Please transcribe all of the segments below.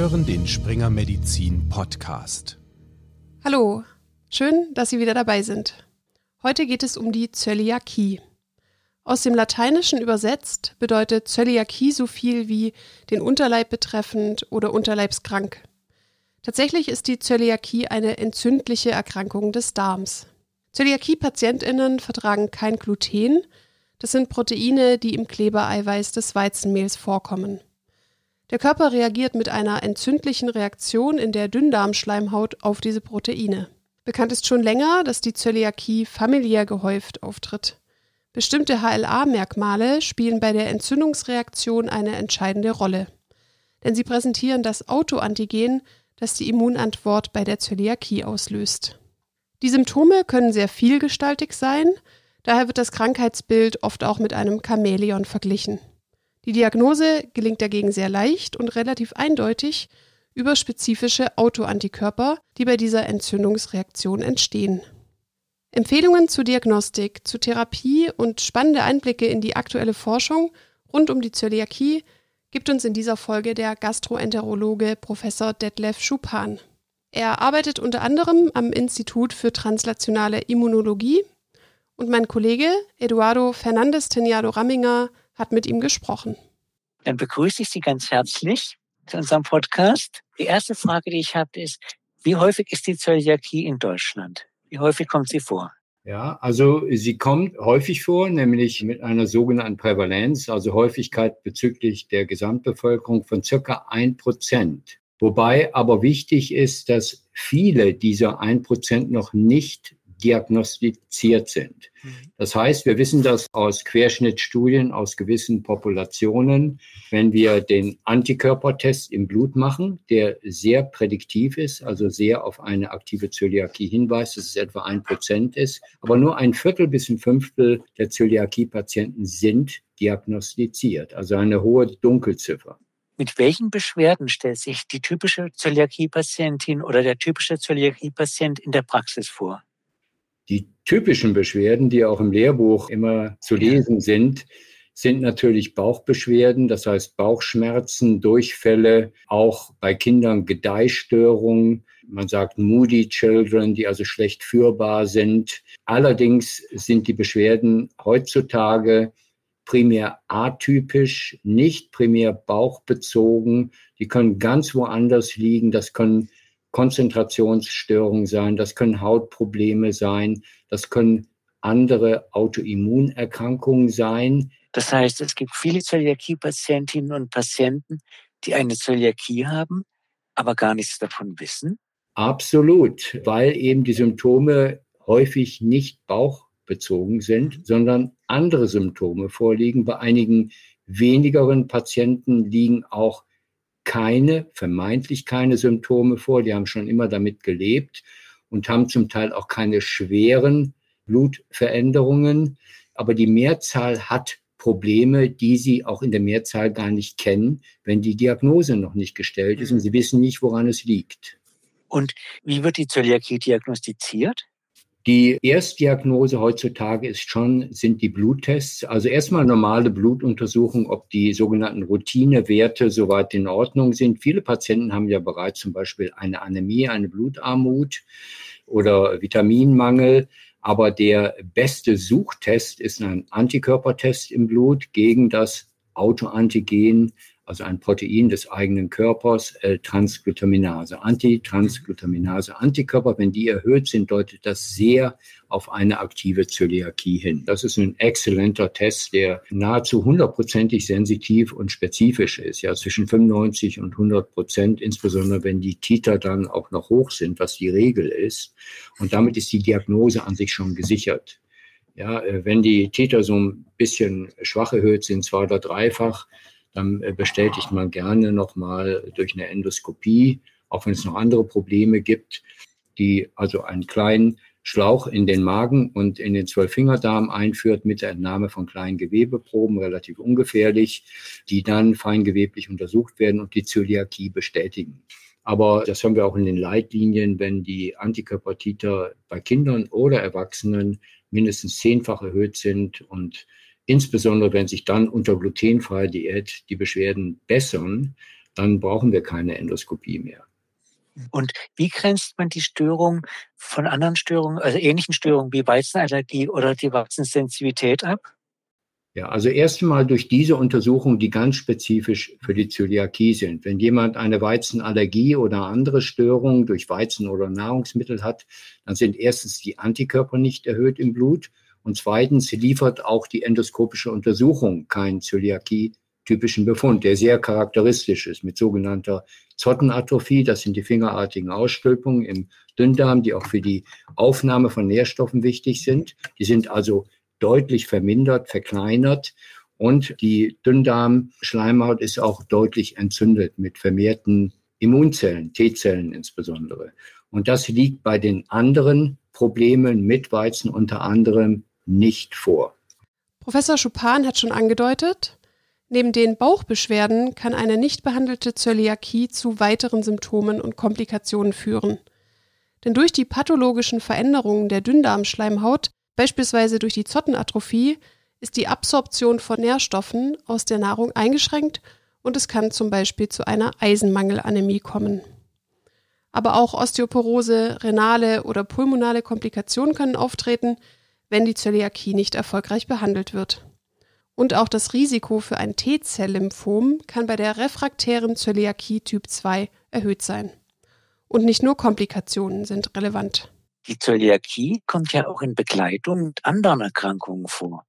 hören den Springer Medizin Podcast. Hallo, schön, dass Sie wieder dabei sind. Heute geht es um die Zöliakie. Aus dem Lateinischen übersetzt bedeutet Zöliakie so viel wie den Unterleib betreffend oder unterleibskrank. Tatsächlich ist die Zöliakie eine entzündliche Erkrankung des Darms. Zöliakie-PatientInnen vertragen kein Gluten. Das sind Proteine, die im Klebereiweiß des Weizenmehls vorkommen. Der Körper reagiert mit einer entzündlichen Reaktion in der Dünndarmschleimhaut auf diese Proteine. Bekannt ist schon länger, dass die Zöliakie familiär gehäuft auftritt. Bestimmte HLA-Merkmale spielen bei der Entzündungsreaktion eine entscheidende Rolle. Denn sie präsentieren das Autoantigen, das die Immunantwort bei der Zöliakie auslöst. Die Symptome können sehr vielgestaltig sein, daher wird das Krankheitsbild oft auch mit einem Chamäleon verglichen. Die Diagnose gelingt dagegen sehr leicht und relativ eindeutig über spezifische Autoantikörper, die bei dieser Entzündungsreaktion entstehen. Empfehlungen zur Diagnostik, zur Therapie und spannende Einblicke in die aktuelle Forschung rund um die Zöliakie gibt uns in dieser Folge der Gastroenterologe Professor Detlef Schupan. Er arbeitet unter anderem am Institut für translationale Immunologie und mein Kollege Eduardo Fernandes Teniado Ramminger hat mit ihm gesprochen. Dann begrüße ich Sie ganz herzlich zu unserem Podcast. Die erste Frage, die ich habe, ist, wie häufig ist die Zöliakie in Deutschland? Wie häufig kommt sie vor? Ja, also sie kommt häufig vor, nämlich mit einer sogenannten Prävalenz, also Häufigkeit bezüglich der Gesamtbevölkerung von circa ein Prozent. Wobei aber wichtig ist, dass viele dieser ein Prozent noch nicht diagnostiziert sind. Mhm. Das heißt, wir wissen das aus Querschnittstudien aus gewissen Populationen, wenn wir den Antikörpertest im Blut machen, der sehr prädiktiv ist, also sehr auf eine aktive Zöliakie hinweist, dass es etwa ein Prozent ist, aber nur ein Viertel bis ein Fünftel der Zöliakie-Patienten sind diagnostiziert, also eine hohe Dunkelziffer. Mit welchen Beschwerden stellt sich die typische Zöliakie-Patientin oder der typische Zöliakie-Patient in der Praxis vor? Die typischen Beschwerden, die auch im Lehrbuch immer zu lesen sind, sind natürlich Bauchbeschwerden, das heißt Bauchschmerzen, Durchfälle, auch bei Kindern Gedeihstörungen. Man sagt Moody Children, die also schlecht führbar sind. Allerdings sind die Beschwerden heutzutage primär atypisch, nicht primär bauchbezogen. Die können ganz woanders liegen. Das können Konzentrationsstörungen sein, das können Hautprobleme sein, das können andere Autoimmunerkrankungen sein. Das heißt, es gibt viele Zöliakie-Patientinnen und Patienten, die eine Zöliakie haben, aber gar nichts davon wissen? Absolut, weil eben die Symptome häufig nicht bauchbezogen sind, sondern andere Symptome vorliegen. Bei einigen wenigeren Patienten liegen auch keine, vermeintlich keine Symptome vor. Die haben schon immer damit gelebt und haben zum Teil auch keine schweren Blutveränderungen. Aber die Mehrzahl hat Probleme, die sie auch in der Mehrzahl gar nicht kennen, wenn die Diagnose noch nicht gestellt ist und sie wissen nicht, woran es liegt. Und wie wird die Zöliakie diagnostiziert? Die Erstdiagnose heutzutage ist schon, sind die Bluttests. Also erstmal normale Blutuntersuchung, ob die sogenannten Routinewerte soweit in Ordnung sind. Viele Patienten haben ja bereits zum Beispiel eine Anämie, eine Blutarmut oder Vitaminmangel. Aber der beste Suchtest ist ein Antikörpertest im Blut gegen das Autoantigen also ein Protein des eigenen Körpers, L-Transglutaminase. Antitransglutaminase, Antikörper, wenn die erhöht sind, deutet das sehr auf eine aktive Zöliakie hin. Das ist ein exzellenter Test, der nahezu hundertprozentig sensitiv und spezifisch ist. Ja, zwischen 95 und 100 Prozent, insbesondere wenn die Titer dann auch noch hoch sind, was die Regel ist. Und damit ist die Diagnose an sich schon gesichert. Ja, äh, wenn die Titer so ein bisschen schwach erhöht sind, zwei oder dreifach, dann äh, bestätigt man gerne nochmal durch eine Endoskopie, auch wenn es noch andere Probleme gibt, die also einen kleinen Schlauch in den Magen und in den Zwölffingerdarm einführt mit der Entnahme von kleinen Gewebeproben, relativ ungefährlich, die dann feingeweblich untersucht werden und die Zöliakie bestätigen. Aber das haben wir auch in den Leitlinien, wenn die Antikörpertiter bei Kindern oder Erwachsenen mindestens zehnfach erhöht sind und Insbesondere wenn sich dann unter glutenfreier Diät die Beschwerden bessern, dann brauchen wir keine Endoskopie mehr. Und wie grenzt man die Störung von anderen Störungen, also ähnlichen Störungen wie Weizenallergie oder die Weizensensitivität ab? Ja, also erst einmal durch diese Untersuchungen, die ganz spezifisch für die Zöliakie sind. Wenn jemand eine Weizenallergie oder andere Störungen durch Weizen oder Nahrungsmittel hat, dann sind erstens die Antikörper nicht erhöht im Blut und zweitens liefert auch die endoskopische Untersuchung keinen Zöliakie-typischen Befund, der sehr charakteristisch ist mit sogenannter Zottenatrophie. Das sind die fingerartigen Ausstülpungen im Dünndarm, die auch für die Aufnahme von Nährstoffen wichtig sind. Die sind also deutlich vermindert, verkleinert. Und die Dünndarmschleimhaut ist auch deutlich entzündet mit vermehrten Immunzellen, T-Zellen insbesondere. Und das liegt bei den anderen Problemen mit Weizen unter anderem nicht vor. Professor Schupan hat schon angedeutet, neben den Bauchbeschwerden kann eine nicht behandelte Zöliakie zu weiteren Symptomen und Komplikationen führen. Denn durch die pathologischen Veränderungen der Dünndarmschleimhaut Beispielsweise durch die Zottenatrophie ist die Absorption von Nährstoffen aus der Nahrung eingeschränkt und es kann zum Beispiel zu einer Eisenmangelanämie kommen. Aber auch Osteoporose, renale oder pulmonale Komplikationen können auftreten, wenn die Zöliakie nicht erfolgreich behandelt wird. Und auch das Risiko für ein T-Zell-Lymphom kann bei der refraktären Zöliakie Typ 2 erhöht sein. Und nicht nur Komplikationen sind relevant. Die Zöliakie kommt ja auch in Begleitung mit anderen Erkrankungen vor.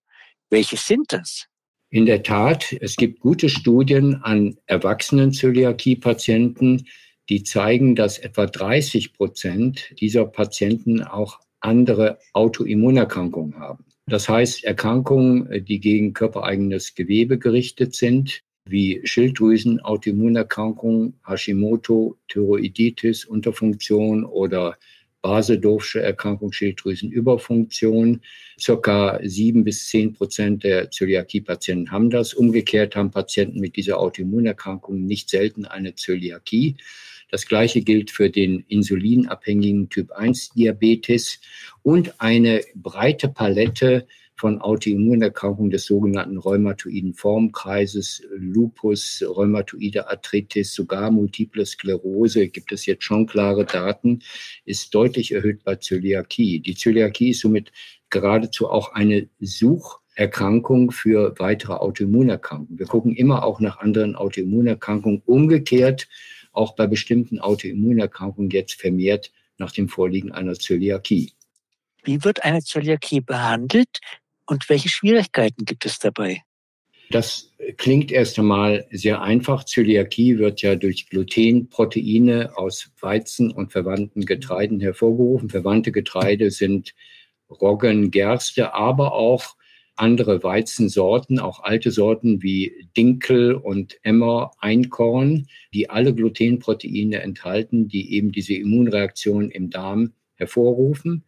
Welche sind das? In der Tat, es gibt gute Studien an erwachsenen Zöliakie-Patienten, die zeigen, dass etwa 30 Prozent dieser Patienten auch andere Autoimmunerkrankungen haben. Das heißt, Erkrankungen, die gegen körpereigenes Gewebe gerichtet sind, wie Schilddrüsen, Autoimmunerkrankungen, Hashimoto, Thyroiditis, Unterfunktion oder Basedorfsche Erkrankung Schilddrüsenüberfunktion. Circa sieben bis zehn Prozent der Zöliakie-Patienten haben das. Umgekehrt haben Patienten mit dieser Autoimmunerkrankung nicht selten eine Zöliakie. Das Gleiche gilt für den insulinabhängigen Typ 1 Diabetes und eine breite Palette von Autoimmunerkrankungen des sogenannten rheumatoiden Formkreises, Lupus, rheumatoide Arthritis, sogar multiple Sklerose, gibt es jetzt schon klare Daten, ist deutlich erhöht bei Zöliakie. Die Zöliakie ist somit geradezu auch eine Sucherkrankung für weitere Autoimmunerkrankungen. Wir gucken immer auch nach anderen Autoimmunerkrankungen. Umgekehrt auch bei bestimmten Autoimmunerkrankungen jetzt vermehrt nach dem Vorliegen einer Zöliakie. Wie wird eine Zöliakie behandelt? Und welche Schwierigkeiten gibt es dabei? Das klingt erst einmal sehr einfach. Zöliakie wird ja durch Glutenproteine aus Weizen und verwandten Getreiden hervorgerufen. Verwandte Getreide sind Roggen, Gerste, aber auch andere Weizensorten, auch alte Sorten wie Dinkel und Emmer, Einkorn, die alle Glutenproteine enthalten, die eben diese Immunreaktion im Darm hervorrufen.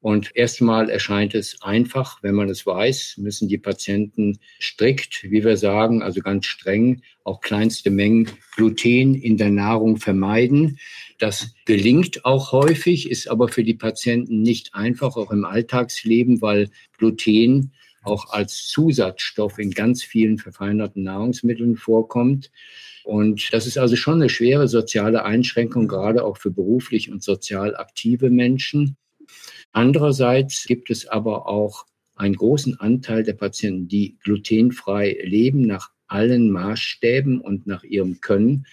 Und erstmal erscheint es einfach, wenn man es weiß, müssen die Patienten strikt, wie wir sagen, also ganz streng, auch kleinste Mengen Gluten in der Nahrung vermeiden. Das gelingt auch häufig, ist aber für die Patienten nicht einfach, auch im Alltagsleben, weil Gluten auch als Zusatzstoff in ganz vielen verfeinerten Nahrungsmitteln vorkommt. Und das ist also schon eine schwere soziale Einschränkung, gerade auch für beruflich und sozial aktive Menschen. Andererseits gibt es aber auch einen großen Anteil der Patienten, die glutenfrei leben nach allen Maßstäben und nach ihrem Können,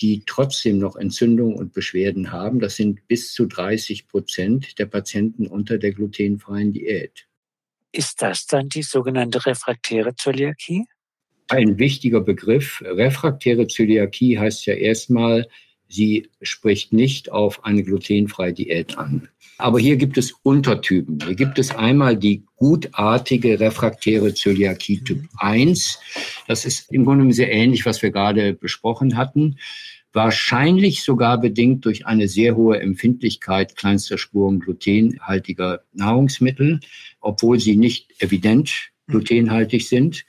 die trotzdem noch Entzündungen und Beschwerden haben. Das sind bis zu 30 Prozent der Patienten unter der glutenfreien Diät. Ist das dann die sogenannte refraktäre Zöliakie? Ein wichtiger Begriff. Refraktäre Zöliakie heißt ja erstmal, sie spricht nicht auf eine glutenfreie Diät an. Aber hier gibt es Untertypen. Hier gibt es einmal die gutartige refraktäre Zöliakie Typ 1. Das ist im Grunde sehr ähnlich, was wir gerade besprochen hatten. Wahrscheinlich sogar bedingt durch eine sehr hohe Empfindlichkeit kleinster Spuren glutenhaltiger Nahrungsmittel, obwohl sie nicht evident glutenhaltig sind.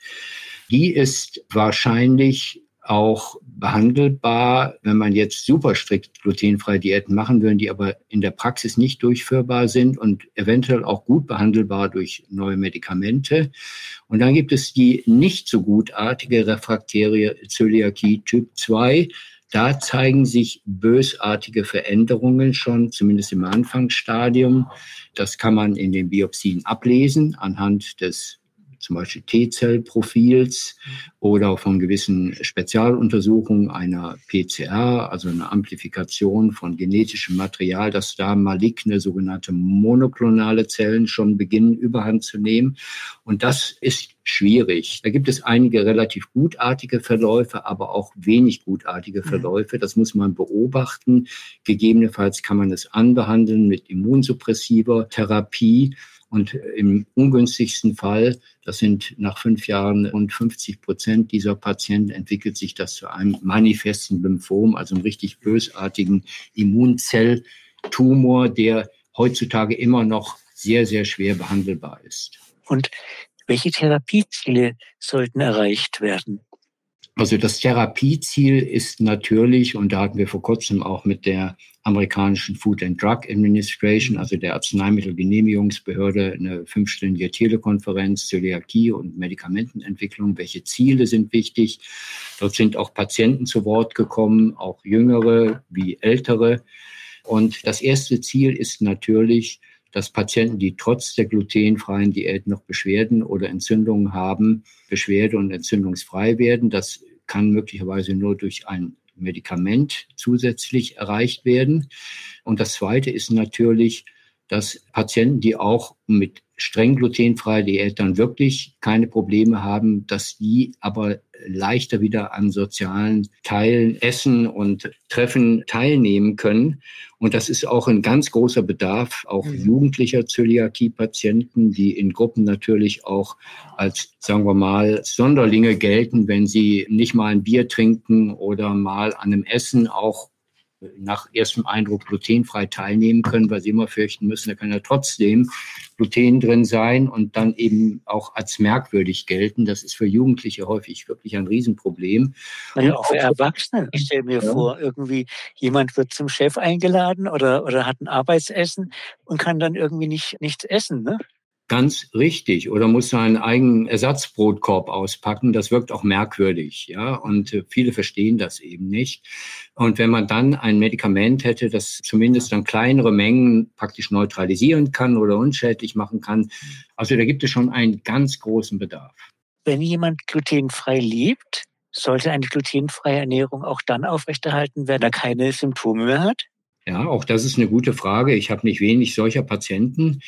Die ist wahrscheinlich auch behandelbar, wenn man jetzt super strikt glutenfreie Diäten machen würde, die aber in der Praxis nicht durchführbar sind und eventuell auch gut behandelbar durch neue Medikamente. Und dann gibt es die nicht so gutartige refraktäre Zöliakie Typ 2. Da zeigen sich bösartige Veränderungen schon, zumindest im Anfangsstadium. Das kann man in den Biopsien ablesen anhand des zum Beispiel T-Zell-Profils oder von gewissen Spezialuntersuchungen einer PCR, also einer Amplifikation von genetischem Material, dass da maligne sogenannte monoklonale Zellen schon beginnen überhand zu nehmen. Und das ist schwierig. Da gibt es einige relativ gutartige Verläufe, aber auch wenig gutartige mhm. Verläufe. Das muss man beobachten. Gegebenenfalls kann man es anbehandeln mit immunsuppressiver Therapie. Und im ungünstigsten Fall, das sind nach fünf Jahren rund 50 Prozent dieser Patienten, entwickelt sich das zu einem manifesten Lymphom, also einem richtig bösartigen Immunzelltumor, der heutzutage immer noch sehr, sehr schwer behandelbar ist. Und welche Therapieziele sollten erreicht werden? Also das Therapieziel ist natürlich, und da hatten wir vor kurzem auch mit der amerikanischen Food and Drug Administration, also der Arzneimittelgenehmigungsbehörde, eine fünfstündige Telekonferenz, Zöliakie und Medikamentenentwicklung. Welche Ziele sind wichtig? Dort sind auch Patienten zu Wort gekommen, auch jüngere wie ältere. Und das erste Ziel ist natürlich, dass Patienten, die trotz der glutenfreien Diät noch Beschwerden oder Entzündungen haben, beschwerde- und entzündungsfrei werden. Das kann möglicherweise nur durch ein Medikament zusätzlich erreicht werden. Und das Zweite ist natürlich, dass Patienten, die auch mit streng glutenfreier Diät dann wirklich keine Probleme haben, dass die aber leichter wieder an sozialen Teilen, Essen und Treffen teilnehmen können. Und das ist auch ein ganz großer Bedarf, auch mhm. jugendlicher Zöliakie-Patienten, die in Gruppen natürlich auch als, sagen wir mal, Sonderlinge gelten, wenn sie nicht mal ein Bier trinken oder mal an einem Essen auch nach erstem Eindruck glutenfrei teilnehmen können, weil sie immer fürchten müssen, da kann ja trotzdem Gluten drin sein und dann eben auch als merkwürdig gelten. Das ist für Jugendliche häufig wirklich ein Riesenproblem. Naja, auch für Erwachsene. Ich stelle mir ja. vor, irgendwie jemand wird zum Chef eingeladen oder, oder hat ein Arbeitsessen und kann dann irgendwie nicht, nichts essen. Ne? Ganz richtig. Oder muss seinen eigenen Ersatzbrotkorb auspacken. Das wirkt auch merkwürdig, ja. Und äh, viele verstehen das eben nicht. Und wenn man dann ein Medikament hätte, das zumindest dann kleinere Mengen praktisch neutralisieren kann oder unschädlich machen kann, also da gibt es schon einen ganz großen Bedarf. Wenn jemand glutenfrei lebt, sollte eine glutenfreie Ernährung auch dann aufrechterhalten werden, er keine Symptome mehr hat? Ja, auch das ist eine gute Frage. Ich habe nicht wenig solcher Patienten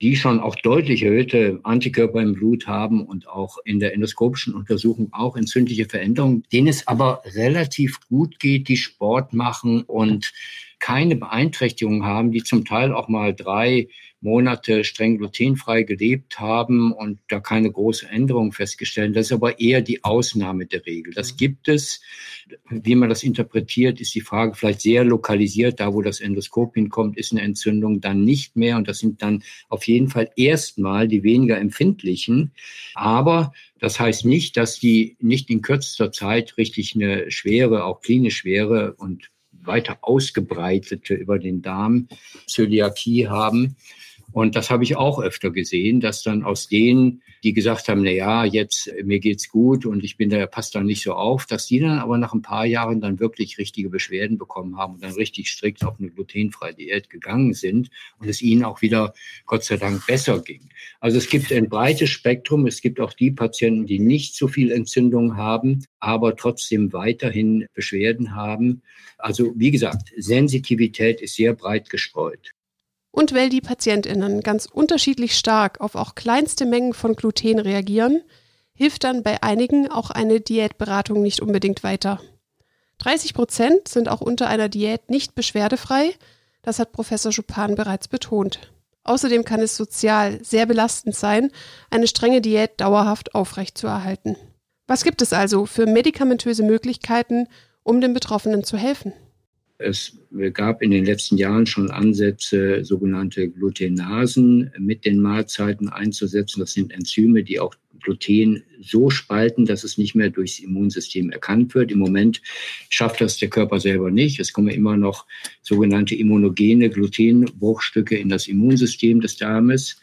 die schon auch deutlich erhöhte Antikörper im Blut haben und auch in der endoskopischen Untersuchung auch entzündliche Veränderungen, denen es aber relativ gut geht, die Sport machen und keine Beeinträchtigungen haben, die zum Teil auch mal drei Monate streng glutenfrei gelebt haben und da keine große Änderung festgestellt. Das ist aber eher die Ausnahme der Regel. Das mhm. gibt es. Wie man das interpretiert, ist die Frage vielleicht sehr lokalisiert. Da, wo das Endoskop hinkommt, ist eine Entzündung dann nicht mehr. Und das sind dann auf jeden Fall erstmal die weniger empfindlichen. Aber das heißt nicht, dass die nicht in kürzester Zeit richtig eine schwere, auch klinisch schwere und weiter ausgebreitete über den Darm Zöliakie haben. Und das habe ich auch öfter gesehen, dass dann aus denen, die gesagt haben, na ja, jetzt mir geht's gut und ich bin da passt da nicht so auf, dass die dann aber nach ein paar Jahren dann wirklich richtige Beschwerden bekommen haben und dann richtig strikt auf eine glutenfreie Diät gegangen sind und es ihnen auch wieder Gott sei Dank besser ging. Also es gibt ein breites Spektrum. Es gibt auch die Patienten, die nicht so viel Entzündung haben, aber trotzdem weiterhin Beschwerden haben. Also wie gesagt, Sensitivität ist sehr breit gestreut. Und weil die Patientinnen ganz unterschiedlich stark auf auch kleinste Mengen von Gluten reagieren, hilft dann bei einigen auch eine Diätberatung nicht unbedingt weiter. 30 Prozent sind auch unter einer Diät nicht beschwerdefrei, das hat Professor Jupan bereits betont. Außerdem kann es sozial sehr belastend sein, eine strenge Diät dauerhaft aufrechtzuerhalten. Was gibt es also für medikamentöse Möglichkeiten, um den Betroffenen zu helfen? Es gab in den letzten Jahren schon Ansätze, sogenannte Glutenasen mit den Mahlzeiten einzusetzen. Das sind Enzyme, die auch Gluten so spalten, dass es nicht mehr durchs Immunsystem erkannt wird. Im Moment schafft das der Körper selber nicht. Es kommen immer noch sogenannte immunogene Glutenbruchstücke in das Immunsystem des Darmes,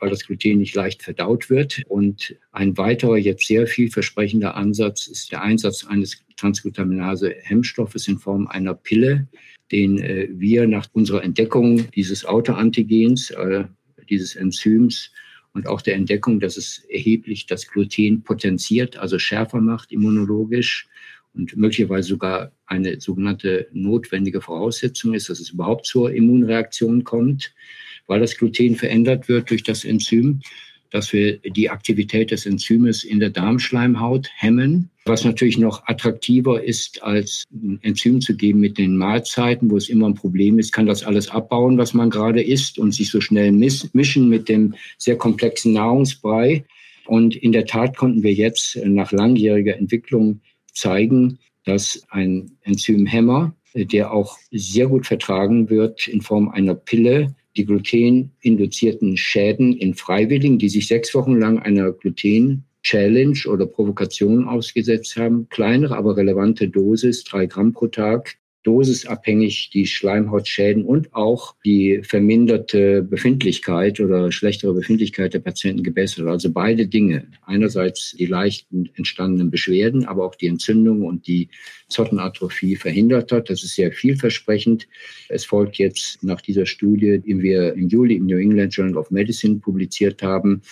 weil das Gluten nicht leicht verdaut wird. Und ein weiterer, jetzt sehr vielversprechender Ansatz ist der Einsatz eines Transglutaminase-Hemmstoffes in Form einer Pille, den äh, wir nach unserer Entdeckung dieses Autoantigens, äh, dieses Enzyms und auch der Entdeckung, dass es erheblich das Gluten potenziert, also schärfer macht immunologisch und möglicherweise sogar eine sogenannte notwendige Voraussetzung ist, dass es überhaupt zur Immunreaktion kommt, weil das Gluten verändert wird durch das Enzym dass wir die Aktivität des Enzymes in der Darmschleimhaut hemmen. Was natürlich noch attraktiver ist, als ein Enzym zu geben mit den Mahlzeiten, wo es immer ein Problem ist, kann das alles abbauen, was man gerade isst und sich so schnell mischen mit dem sehr komplexen Nahrungsbrei. Und in der Tat konnten wir jetzt nach langjähriger Entwicklung zeigen, dass ein Enzymhemmer, der auch sehr gut vertragen wird in Form einer Pille, die gluteninduzierten Schäden in Freiwilligen, die sich sechs Wochen lang einer Gluten-Challenge oder Provokation ausgesetzt haben, kleinere, aber relevante Dosis, drei Gramm pro Tag, dosisabhängig die Schleimhautschäden und auch die verminderte Befindlichkeit oder schlechtere Befindlichkeit der Patienten gebessert. Also beide Dinge. Einerseits die leichten entstandenen Beschwerden, aber auch die Entzündung und die Zottenatrophie verhindert hat. Das ist sehr vielversprechend. Es folgt jetzt nach dieser Studie, die wir im Juli im New England Journal of Medicine publiziert haben,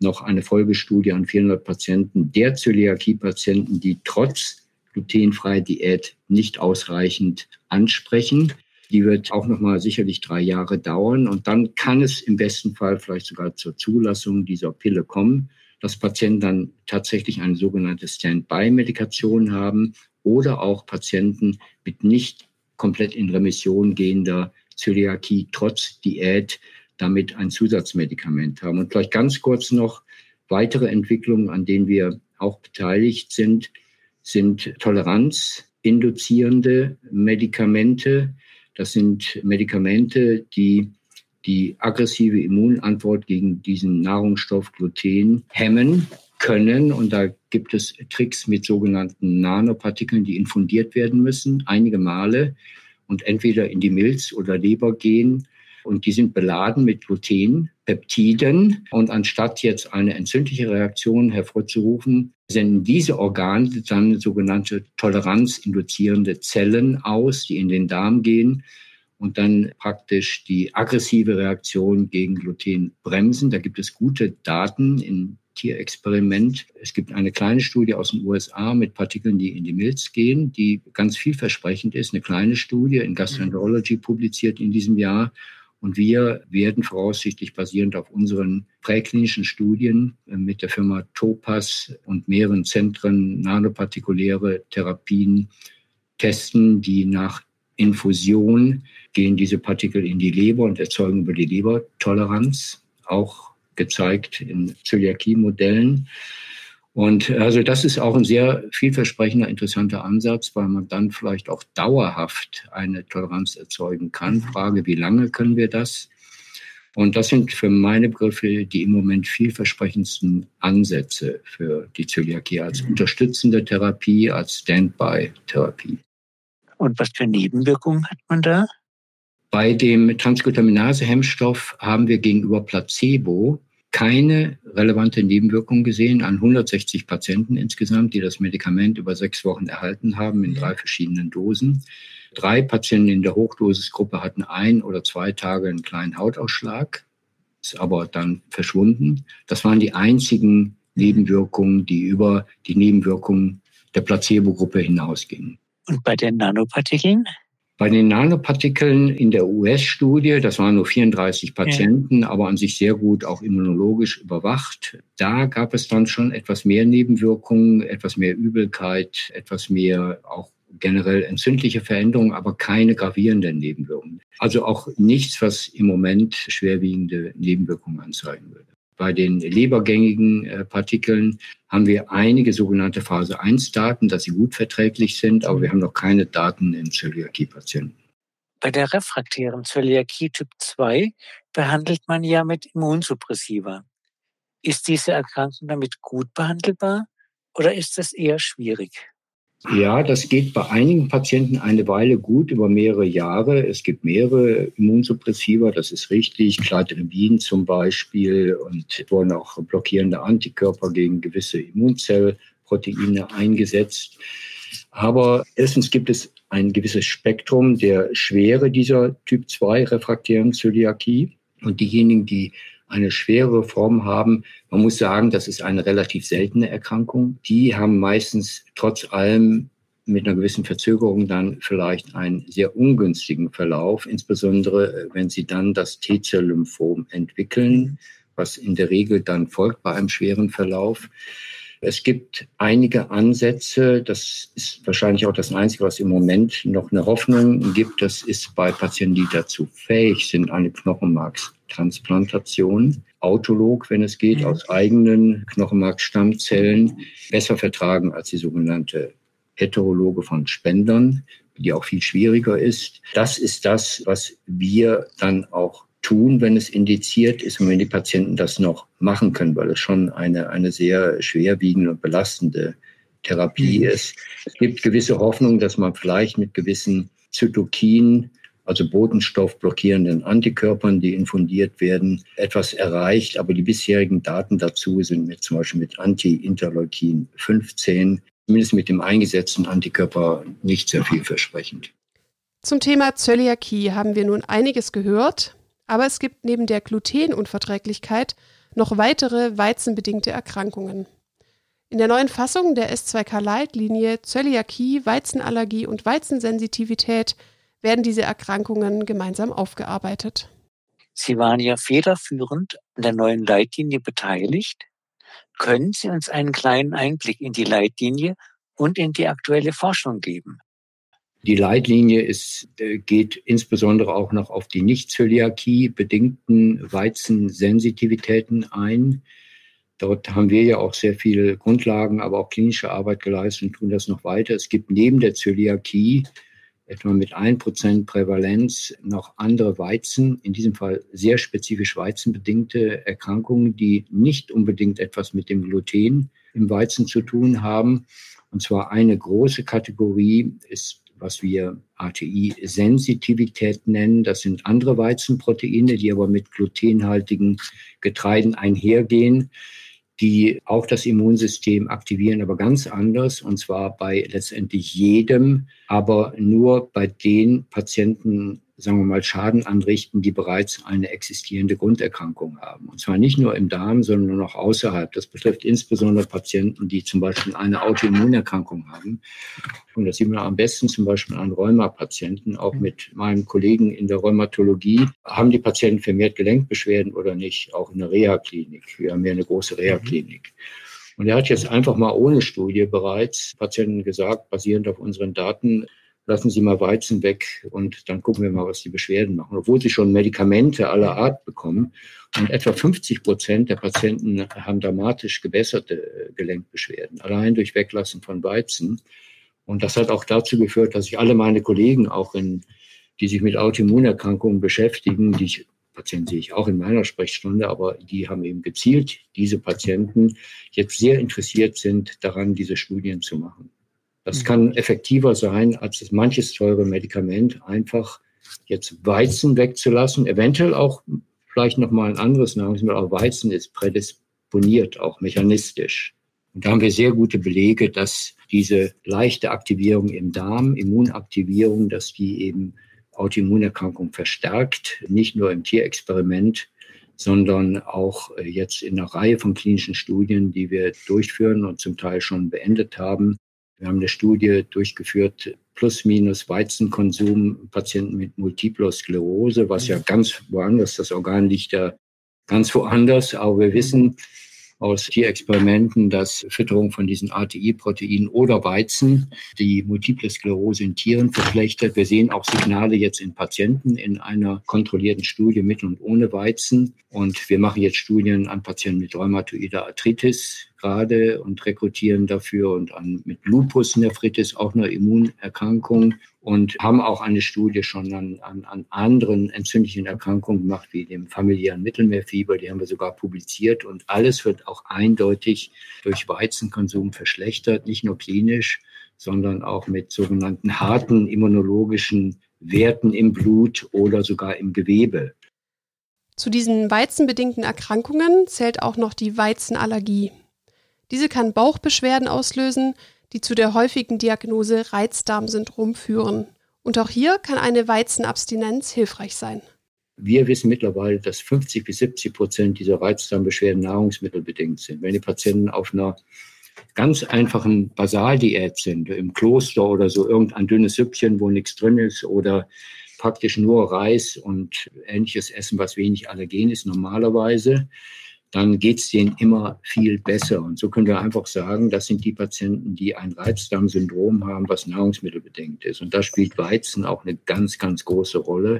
noch eine Folgestudie an 400 Patienten der Zöliakie-Patienten, die trotz glutenfreie Diät nicht ausreichend ansprechen. Die wird auch noch mal sicherlich drei Jahre dauern. Und dann kann es im besten Fall vielleicht sogar zur Zulassung dieser Pille kommen, dass Patienten dann tatsächlich eine sogenannte Standby-Medikation haben oder auch Patienten mit nicht komplett in Remission gehender Zöliakie trotz Diät damit ein Zusatzmedikament haben. Und vielleicht ganz kurz noch weitere Entwicklungen, an denen wir auch beteiligt sind sind toleranzinduzierende Medikamente. Das sind Medikamente, die die aggressive Immunantwort gegen diesen Nahrungsstoff Gluten hemmen können. Und da gibt es Tricks mit sogenannten Nanopartikeln, die infundiert werden müssen, einige Male und entweder in die Milz oder Leber gehen und die sind beladen mit Gluten, Peptiden. Und anstatt jetzt eine entzündliche Reaktion hervorzurufen, senden diese Organe dann sogenannte toleranzinduzierende Zellen aus, die in den Darm gehen und dann praktisch die aggressive Reaktion gegen Gluten bremsen. Da gibt es gute Daten in Tierexperiment. Es gibt eine kleine Studie aus den USA mit Partikeln, die in die Milz gehen, die ganz vielversprechend ist. Eine kleine Studie in Gastroenterology publiziert in diesem Jahr. Und wir werden voraussichtlich basierend auf unseren präklinischen Studien äh, mit der Firma Topaz und mehreren Zentren nanopartikuläre Therapien testen, die nach Infusion gehen diese Partikel in die Leber und erzeugen über die Leber Toleranz, auch gezeigt in Zöliakie-Modellen. Und also das ist auch ein sehr vielversprechender, interessanter Ansatz, weil man dann vielleicht auch dauerhaft eine Toleranz erzeugen kann. Mhm. Frage, wie lange können wir das? Und das sind für meine Begriffe die im Moment vielversprechendsten Ansätze für die Zöliakie als mhm. unterstützende Therapie, als Standby-Therapie. Und was für Nebenwirkungen hat man da? Bei dem Transglutaminase-Hemmstoff haben wir gegenüber Placebo keine relevante Nebenwirkung gesehen an 160 Patienten insgesamt, die das Medikament über sechs Wochen erhalten haben in drei verschiedenen Dosen. Drei Patienten in der Hochdosisgruppe hatten ein oder zwei Tage einen kleinen Hautausschlag, ist aber dann verschwunden. Das waren die einzigen Nebenwirkungen, die über die Nebenwirkungen der Placebo-Gruppe hinausgingen. Und bei den Nanopartikeln? Bei den Nanopartikeln in der US-Studie, das waren nur 34 Patienten, ja. aber an sich sehr gut auch immunologisch überwacht, da gab es dann schon etwas mehr Nebenwirkungen, etwas mehr Übelkeit, etwas mehr auch generell entzündliche Veränderungen, aber keine gravierenden Nebenwirkungen. Also auch nichts, was im Moment schwerwiegende Nebenwirkungen anzeigen würde. Bei den lebergängigen äh, Partikeln haben wir einige sogenannte Phase 1 Daten, dass sie gut verträglich sind, aber wir haben noch keine Daten in Zöliakie-Patienten. Bei der refraktären Zöliakie Typ 2 behandelt man ja mit Immunsuppressiva. Ist diese Erkrankung damit gut behandelbar oder ist das eher schwierig? Ja, das geht bei einigen Patienten eine Weile gut über mehrere Jahre. Es gibt mehrere Immunsuppressiva, das ist richtig. Cladribin zum Beispiel und wurden auch blockierende Antikörper gegen gewisse Immunzellproteine eingesetzt. Aber erstens gibt es ein gewisses Spektrum der Schwere dieser Typ 2 refraktären Zöliakie. Und diejenigen, die eine schwere Form haben. Man muss sagen, das ist eine relativ seltene Erkrankung. Die haben meistens trotz allem mit einer gewissen Verzögerung dann vielleicht einen sehr ungünstigen Verlauf, insbesondere äh, wenn sie dann das T-Zell-Lymphom entwickeln, was in der Regel dann folgt bei einem schweren Verlauf. Es gibt einige Ansätze, das ist wahrscheinlich auch das Einzige, was im Moment noch eine Hoffnung gibt. Das ist bei Patienten, die dazu fähig sind, eine Knochenmarkstransplantation, autolog, wenn es geht, aus eigenen Knochenmarkstammzellen, besser vertragen als die sogenannte heterologe von Spendern, die auch viel schwieriger ist. Das ist das, was wir dann auch tun, wenn es indiziert ist und wenn die Patienten das noch machen können, weil es schon eine, eine sehr schwerwiegende und belastende Therapie mhm. ist. Es gibt gewisse Hoffnung, dass man vielleicht mit gewissen Zytokinen, also botenstoffblockierenden Antikörpern, die infundiert werden, etwas erreicht. Aber die bisherigen Daten dazu sind mit, zum Beispiel mit Anti-Interleukin 15, zumindest mit dem eingesetzten Antikörper, nicht sehr vielversprechend. Zum Thema Zöliakie haben wir nun einiges gehört. Aber es gibt neben der Glutenunverträglichkeit noch weitere weizenbedingte Erkrankungen. In der neuen Fassung der S2K-Leitlinie Zöliakie, Weizenallergie und Weizensensitivität werden diese Erkrankungen gemeinsam aufgearbeitet. Sie waren ja federführend an der neuen Leitlinie beteiligt. Können Sie uns einen kleinen Einblick in die Leitlinie und in die aktuelle Forschung geben? Die Leitlinie ist, äh, geht insbesondere auch noch auf die Nicht-Zöliakie bedingten Weizensensitivitäten ein. Dort haben wir ja auch sehr viele Grundlagen, aber auch klinische Arbeit geleistet und tun das noch weiter. Es gibt neben der Zöliakie etwa mit 1% Prävalenz noch andere Weizen, in diesem Fall sehr spezifisch weizenbedingte Erkrankungen, die nicht unbedingt etwas mit dem Gluten im Weizen zu tun haben. Und zwar eine große Kategorie ist was wir ATI-Sensitivität nennen. Das sind andere Weizenproteine, die aber mit glutenhaltigen Getreiden einhergehen, die auch das Immunsystem aktivieren, aber ganz anders. Und zwar bei letztendlich jedem, aber nur bei den Patienten, sagen wir mal, Schaden anrichten, die bereits eine existierende Grunderkrankung haben. Und zwar nicht nur im Darm, sondern auch außerhalb. Das betrifft insbesondere Patienten, die zum Beispiel eine Autoimmunerkrankung haben. Und das sieht man am besten zum Beispiel an Rheumapatienten. Auch mit meinem Kollegen in der Rheumatologie haben die Patienten vermehrt Gelenkbeschwerden oder nicht, auch in der Reha-Klinik. Wir haben ja eine große Reha-Klinik. Und er hat jetzt einfach mal ohne Studie bereits Patienten gesagt, basierend auf unseren Daten, lassen Sie mal Weizen weg und dann gucken wir mal, was die Beschwerden machen. Obwohl sie schon Medikamente aller Art bekommen. Und etwa 50 Prozent der Patienten haben dramatisch gebesserte äh, Gelenkbeschwerden, allein durch Weglassen von Weizen. Und das hat auch dazu geführt, dass ich alle meine Kollegen, auch in, die sich mit Autoimmunerkrankungen beschäftigen, die ich, Patienten sehe ich auch in meiner Sprechstunde, aber die haben eben gezielt diese Patienten jetzt sehr interessiert sind, daran diese Studien zu machen. Das mhm. kann effektiver sein, als das manches teure Medikament einfach jetzt Weizen wegzulassen, eventuell auch vielleicht nochmal ein anderes Nahrungsmittel, aber Weizen ist prädisponiert, auch mechanistisch. Und da haben wir sehr gute Belege, dass diese leichte Aktivierung im Darm, Immunaktivierung, dass die eben Autoimmunerkrankung verstärkt, nicht nur im Tierexperiment, sondern auch äh, jetzt in einer Reihe von klinischen Studien, die wir durchführen und zum Teil schon beendet haben, wir haben eine Studie durchgeführt, plus minus Weizenkonsum Patienten mit Multipler Sklerose, was ja ganz woanders, das Organ liegt ja ganz woanders, aber wir wissen aus Tierexperimenten, dass Fütterung von diesen ATI-Proteinen oder Weizen die Multiple Sklerose in Tieren verschlechtert. Wir sehen auch Signale jetzt in Patienten in einer kontrollierten Studie mit und ohne Weizen. Und wir machen jetzt Studien an Patienten mit rheumatoider Arthritis, gerade und rekrutieren dafür und an, mit Lupus Nephritis, auch eine Immunerkrankung und haben auch eine Studie schon an, an, an anderen entzündlichen Erkrankungen gemacht, wie dem familiären Mittelmeerfieber. Die haben wir sogar publiziert und alles wird auch eindeutig durch Weizenkonsum verschlechtert, nicht nur klinisch, sondern auch mit sogenannten harten immunologischen Werten im Blut oder sogar im Gewebe. Zu diesen weizenbedingten Erkrankungen zählt auch noch die Weizenallergie. Diese kann Bauchbeschwerden auslösen, die zu der häufigen Diagnose Reizdarmsyndrom führen. Und auch hier kann eine Weizenabstinenz hilfreich sein. Wir wissen mittlerweile, dass 50 bis 70 Prozent dieser Reizdarmbeschwerden nahrungsmittelbedingt sind. Wenn die Patienten auf einer ganz einfachen Basaldiät sind, im Kloster oder so irgendein dünnes Süppchen, wo nichts drin ist oder praktisch nur Reis und ähnliches essen, was wenig allergen ist normalerweise, dann geht es denen immer viel besser. Und so können wir einfach sagen, das sind die Patienten, die ein Reizdarmsyndrom haben, was nahrungsmittelbedingt ist. Und da spielt Weizen auch eine ganz, ganz große Rolle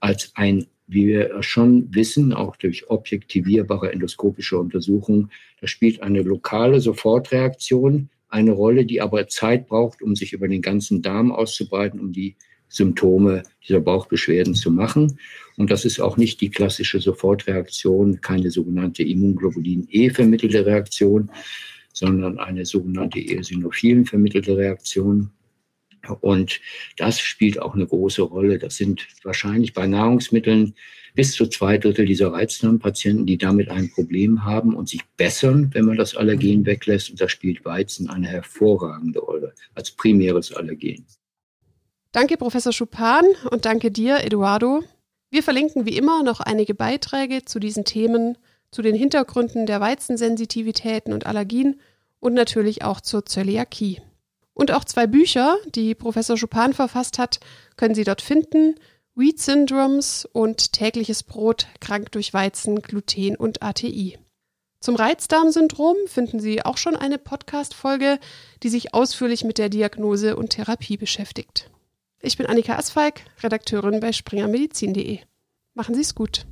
als ein, wie wir schon wissen, auch durch objektivierbare endoskopische Untersuchungen, da spielt eine lokale Sofortreaktion eine Rolle, die aber Zeit braucht, um sich über den ganzen Darm auszubreiten, um die Symptome dieser Bauchbeschwerden zu machen. Und das ist auch nicht die klassische Sofortreaktion, keine sogenannte Immunglobulin-E vermittelte Reaktion, sondern eine sogenannte eosinophilen vermittelte Reaktion. Und das spielt auch eine große Rolle. Das sind wahrscheinlich bei Nahrungsmitteln bis zu zwei Drittel dieser Reizdarmpatienten, die damit ein Problem haben und sich bessern, wenn man das Allergen weglässt. Und da spielt Weizen eine hervorragende Rolle als primäres Allergen. Danke, Professor Schupan, und danke dir, Eduardo. Wir verlinken wie immer noch einige Beiträge zu diesen Themen, zu den Hintergründen der Weizensensitivitäten und Allergien und natürlich auch zur Zöliakie. Und auch zwei Bücher, die Professor Schupan verfasst hat, können Sie dort finden. Wheat Syndromes und Tägliches Brot, krank durch Weizen, Gluten und ATI. Zum Reizdarmsyndrom finden Sie auch schon eine Podcast-Folge, die sich ausführlich mit der Diagnose und Therapie beschäftigt. Ich bin Annika Asfalk, Redakteurin bei springermedizin.de. Machen Sie es gut.